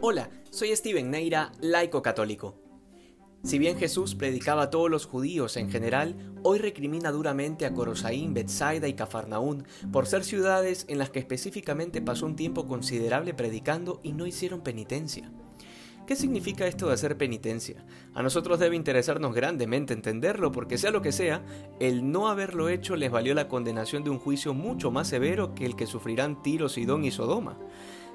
Hola, soy Steven Neira, laico católico. Si bien Jesús predicaba a todos los judíos en general, hoy recrimina duramente a Corosaín, Bethsaida y Cafarnaún por ser ciudades en las que específicamente pasó un tiempo considerable predicando y no hicieron penitencia. ¿Qué significa esto de hacer penitencia? A nosotros debe interesarnos grandemente entenderlo porque sea lo que sea, el no haberlo hecho les valió la condenación de un juicio mucho más severo que el que sufrirán Tiro, Sidón y Sodoma.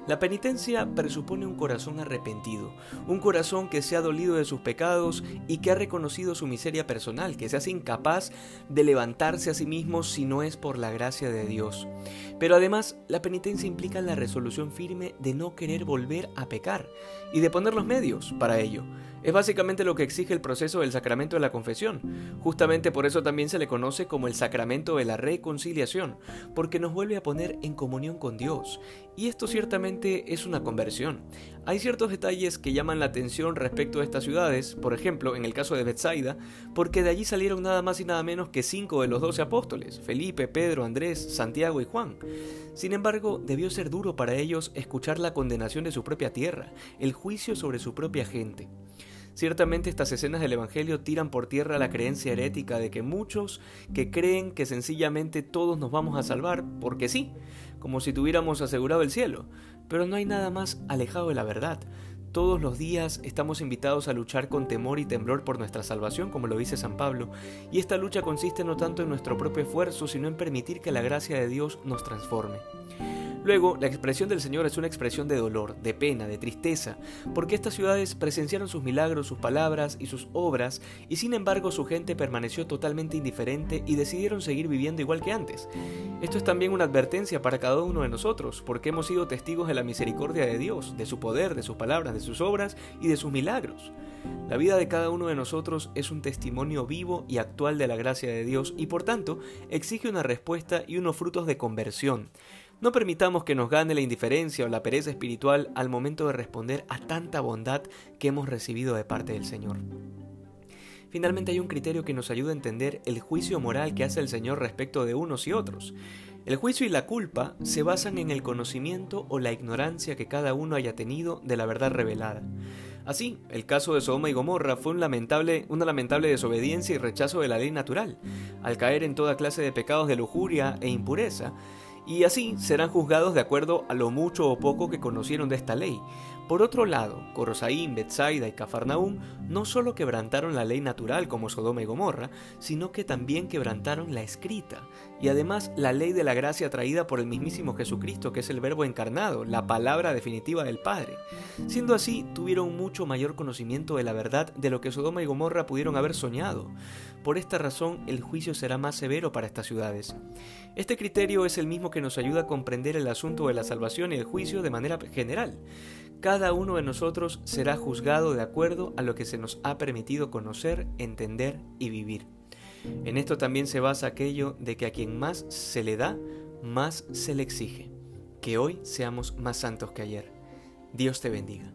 La penitencia presupone un corazón arrepentido, un corazón que se ha dolido de sus pecados y que ha reconocido su miseria personal, que se hace incapaz de levantarse a sí mismo si no es por la gracia de Dios. Pero además, la penitencia implica la resolución firme de no querer volver a pecar y de poner los medios para ello. Es básicamente lo que exige el proceso del sacramento de la confesión. Justamente por eso también se le conoce como el sacramento de la reconciliación, porque nos vuelve a poner en comunión con Dios. Y esto ciertamente es una conversión. Hay ciertos detalles que llaman la atención respecto a estas ciudades, por ejemplo, en el caso de Bethsaida, porque de allí salieron nada más y nada menos que cinco de los doce apóstoles, Felipe, Pedro, Andrés, Santiago y Juan. Sin embargo, debió ser duro para ellos escuchar la condenación de su propia tierra, el juicio sobre su propia gente. Ciertamente estas escenas del Evangelio tiran por tierra la creencia herética de que muchos que creen que sencillamente todos nos vamos a salvar porque sí, como si tuviéramos asegurado el cielo, pero no hay nada más alejado de la verdad. Todos los días estamos invitados a luchar con temor y temblor por nuestra salvación, como lo dice San Pablo, y esta lucha consiste no tanto en nuestro propio esfuerzo, sino en permitir que la gracia de Dios nos transforme. Luego, la expresión del Señor es una expresión de dolor, de pena, de tristeza, porque estas ciudades presenciaron sus milagros, sus palabras y sus obras, y sin embargo su gente permaneció totalmente indiferente y decidieron seguir viviendo igual que antes. Esto es también una advertencia para cada uno de nosotros, porque hemos sido testigos de la misericordia de Dios, de su poder, de sus palabras, de sus obras y de sus milagros. La vida de cada uno de nosotros es un testimonio vivo y actual de la gracia de Dios y por tanto exige una respuesta y unos frutos de conversión. No permitamos que nos gane la indiferencia o la pereza espiritual al momento de responder a tanta bondad que hemos recibido de parte del Señor. Finalmente hay un criterio que nos ayuda a entender el juicio moral que hace el Señor respecto de unos y otros. El juicio y la culpa se basan en el conocimiento o la ignorancia que cada uno haya tenido de la verdad revelada. Así, el caso de Sodoma y Gomorra fue una lamentable desobediencia y rechazo de la ley natural, al caer en toda clase de pecados de lujuria e impureza, y así serán juzgados de acuerdo a lo mucho o poco que conocieron de esta ley. Por otro lado, Corosaín, Betsaida y Cafarnaúm no solo quebrantaron la ley natural como Sodoma y Gomorra, sino que también quebrantaron la escrita, y además la ley de la gracia traída por el mismísimo Jesucristo, que es el Verbo encarnado, la palabra definitiva del Padre. Siendo así, tuvieron mucho mayor conocimiento de la verdad de lo que Sodoma y Gomorra pudieron haber soñado. Por esta razón, el juicio será más severo para estas ciudades. Este criterio es el mismo que nos ayuda a comprender el asunto de la salvación y el juicio de manera general. Cada uno de nosotros será juzgado de acuerdo a lo que nos ha permitido conocer, entender y vivir. En esto también se basa aquello de que a quien más se le da, más se le exige. Que hoy seamos más santos que ayer. Dios te bendiga.